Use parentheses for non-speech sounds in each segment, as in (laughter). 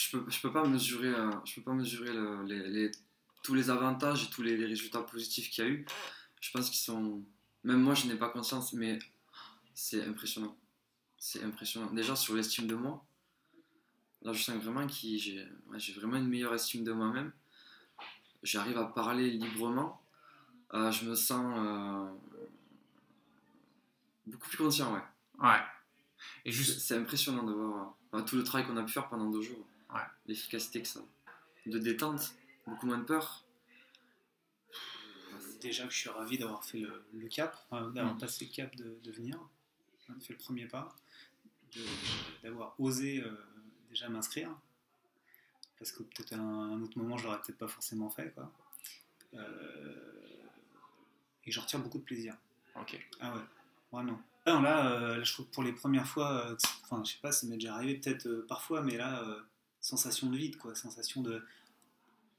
je peux, je peux pas mesurer, euh, je peux pas mesurer le- les, les- tous les avantages et tous les, les résultats positifs qu'il y a eu. Je pense qu'ils sont. Même moi, je n'ai pas conscience, mais c'est impressionnant. C'est impressionnant. Déjà sur l'estime de moi, là, je sens vraiment que j'ai ouais, j'ai vraiment une meilleure estime de moi-même. J'arrive à parler librement. Euh, je me sens euh, beaucoup plus conscient, ouais. Ouais. Et C'est juste, c'est impressionnant de voir euh, tout le travail qu'on a pu faire pendant deux jours. Ouais. L'efficacité que ça. a. De détente, beaucoup moins de peur. Déjà que je suis ravi d'avoir fait le, le cap, euh, d'avoir Mm. passé le cap de, de venir, hein, fait le premier pas, d'avoir osé euh, déjà m'inscrire, parce que peut-être à un, un autre moment je l'aurais peut-être pas forcément fait, quoi. Euh, et j'en retire beaucoup de plaisir. ok. Ah ouais, vraiment. Ah non, là, euh, là, je trouve que pour les premières fois, euh, enfin, je sais pas, ça m'est déjà arrivé peut-être euh, parfois, mais là, euh, sensation de vide, quoi, sensation de,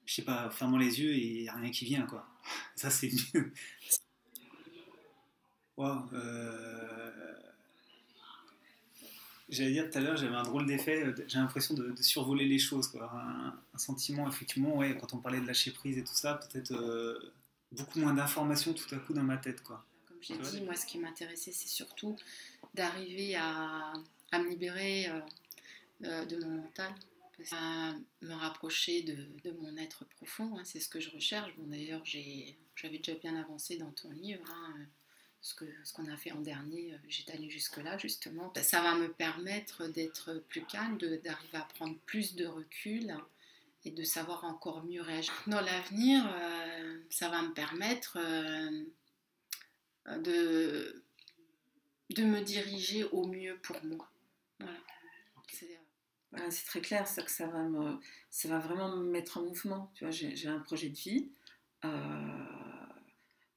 je sais pas, fermant les yeux et n'y a rien qui vient, quoi. (laughs) Ça, c'est mieux. Waouh, euh, J'allais dire tout à l'heure, j'avais un drôle d'effet, euh, j'ai l'impression de, de survoler les choses, quoi. Un, un sentiment, effectivement, ouais, quand on parlait de lâcher prise et tout ça, peut-être euh, beaucoup moins d'informations tout à coup dans ma tête, quoi. Comme j'ai dit, moi, ce qui m'intéressait, c'est surtout d'arriver à, à me libérer euh, de mon mental, à me rapprocher de, mon être profond. hein, c'est ce que je recherche. Bon, d'ailleurs, j'avais déjà bien avancé dans ton livre. hein, ce qu'on a fait en dernier, euh, j'étais allée jusque-là, justement. Ça va me permettre d'être plus calme, d'arriver à prendre plus de recul et de savoir encore mieux réagir. Dans l'avenir, euh, ça va me permettre euh, de, me diriger au mieux pour moi. Voilà. C'est- Voilà, c'est très clair, c'est que ça va, me, ça va vraiment me mettre en mouvement. Tu vois, j'ai un projet de vie. Euh,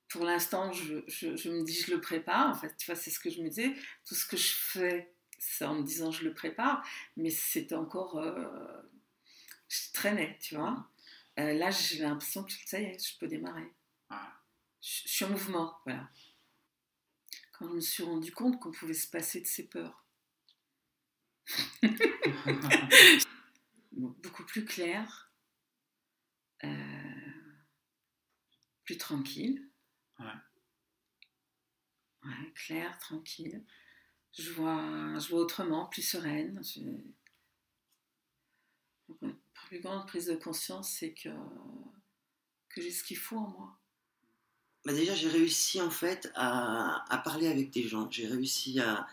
pour l'instant, je, je- je me dis je le prépare. En fait, tu vois, c'est ce que je me disais. Tout ce que je fais, c'est en me disant je le prépare, mais c'est encore. euh, je traînais, tu vois. Euh, là, j'ai l'impression que ça y est, je peux démarrer. Ah. Je, je suis en mouvement, voilà. Quand je me suis rendu compte qu'on pouvait se passer de ses peurs. (laughs) beaucoup plus clair, euh, plus tranquille. Ouais. Ouais, clair, tranquille. Je vois, je vois autrement, plus sereine. Je- Une plus grande prise de conscience, c'est que, que j'ai ce qu'il faut en moi. Bah déjà, j'ai réussi en fait à, à parler avec des gens. J'ai réussi à,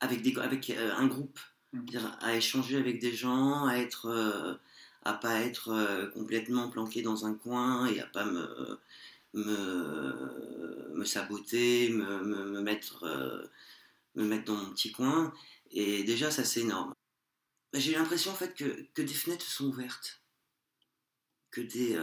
avec, des, avec euh, un groupe, C'est-à-dire à échanger avec des gens, à être, euh, à pas être euh, complètement planqué dans un coin et à pas me, me, saboter, me, me, me mettre, euh, me mettre dans mon petit coin. Et déjà, ça c'est énorme. Bah, J'ai l'impression en fait que, que des fenêtres sont ouvertes, que des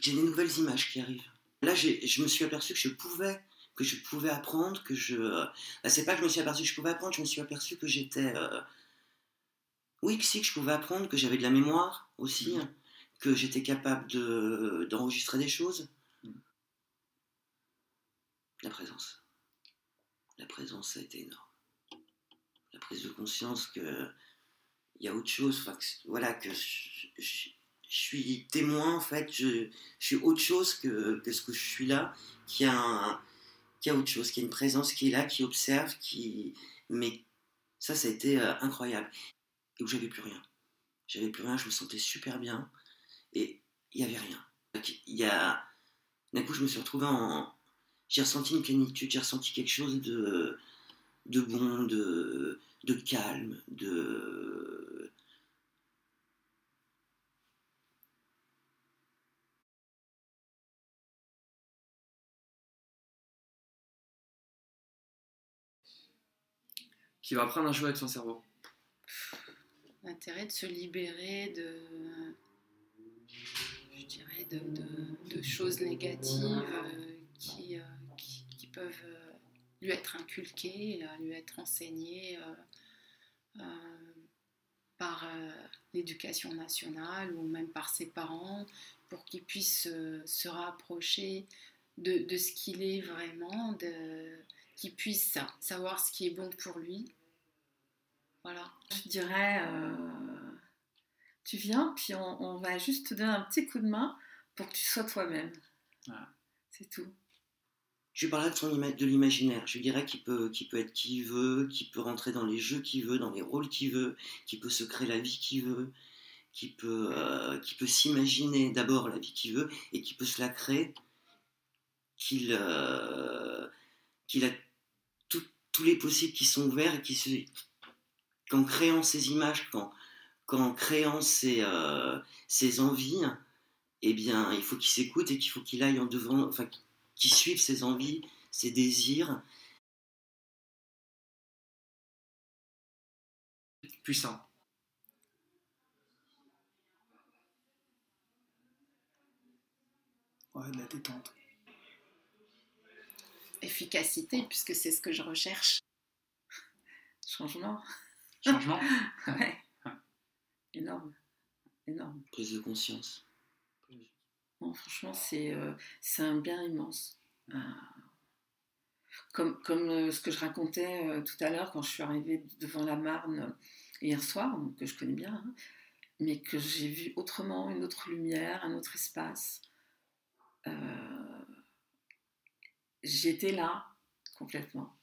j'ai des nouvelles images qui arrivent. Là, je me suis aperçu que je pouvais, que je pouvais apprendre, que je. euh, bah, c'est pas que je me suis aperçu que je pouvais apprendre, je me suis aperçu que j'étais. euh, Oui, que si, que je pouvais apprendre, que j'avais de la mémoire aussi, Mhm. hein, que j'étais capable de d'enregistrer des choses. Mhm. La présence. La présence, ça a été énorme. La prise de conscience que il y a autre chose, enfin, que- voilà, que je, je- je suis témoin en fait, je, je suis autre chose que, que ce que je suis là, qui a, un, a autre chose, qui a une présence qui est là, qui observe, qui. Mais ça, ça a été euh, incroyable. Et où j'avais plus rien. J'avais plus rien, je me sentais super bien, et il n'y avait rien. Il y a. D'un coup, je me suis retrouvé en. J'ai ressenti une plénitude, j'ai ressenti quelque chose de, de bon, de, de calme, de. Qui va apprendre à jouer avec son cerveau. L'intérêt de se libérer de, je dirais, de, choses négatives euh, qui, euh, qui, qui peuvent euh, lui être inculquées, lui être enseignées par l'éducation nationale ou même par ses parents pour qu'il puisse se rapprocher de, ce qu'il est vraiment, qu'il puisse savoir ce qui est bon pour lui Voilà. Je dirais, euh, tu viens, puis on, on va juste te donner un petit coup de main pour que tu sois toi-même. Voilà. C'est tout. Je lui parlerai de, son de l'imaginaire. Je lui dirais qu'il peut, qu'il peut être qui il veut, qu'il peut rentrer dans les jeux qu'il veut, dans les rôles qu'il veut, qu'il peut se créer la vie qu'il veut, qu'il peut, euh, qu'il peut s'imaginer d'abord la vie qu'il veut et qu'il peut se la créer, qu'il, euh, qu'il a tout- tous les possibles qui sont ouverts et qui se, qu'en créant ses images, qu'en, créant ses, euh, ses envies, eh bien, il faut qu'il s'écoute et qu'il faut qu'il aille en devant, enfin, qui suivent ses envies, ses désirs. Puissant. Ouais, de la détente. Efficacité, puisque c'est ce que je recherche. Changement. Changement (laughs) Ouais. Énorme. Énorme. Prise de conscience. Non, franchement, c'est euh, c'est un bien immense. Euh, comme comme euh, ce que je racontais euh, tout à l'heure quand je suis arrivée devant la Marne hier soir, que je connais bien, hein, mais que j'ai vu autrement, une autre lumière, un autre espace. Euh, J'étais là complètement.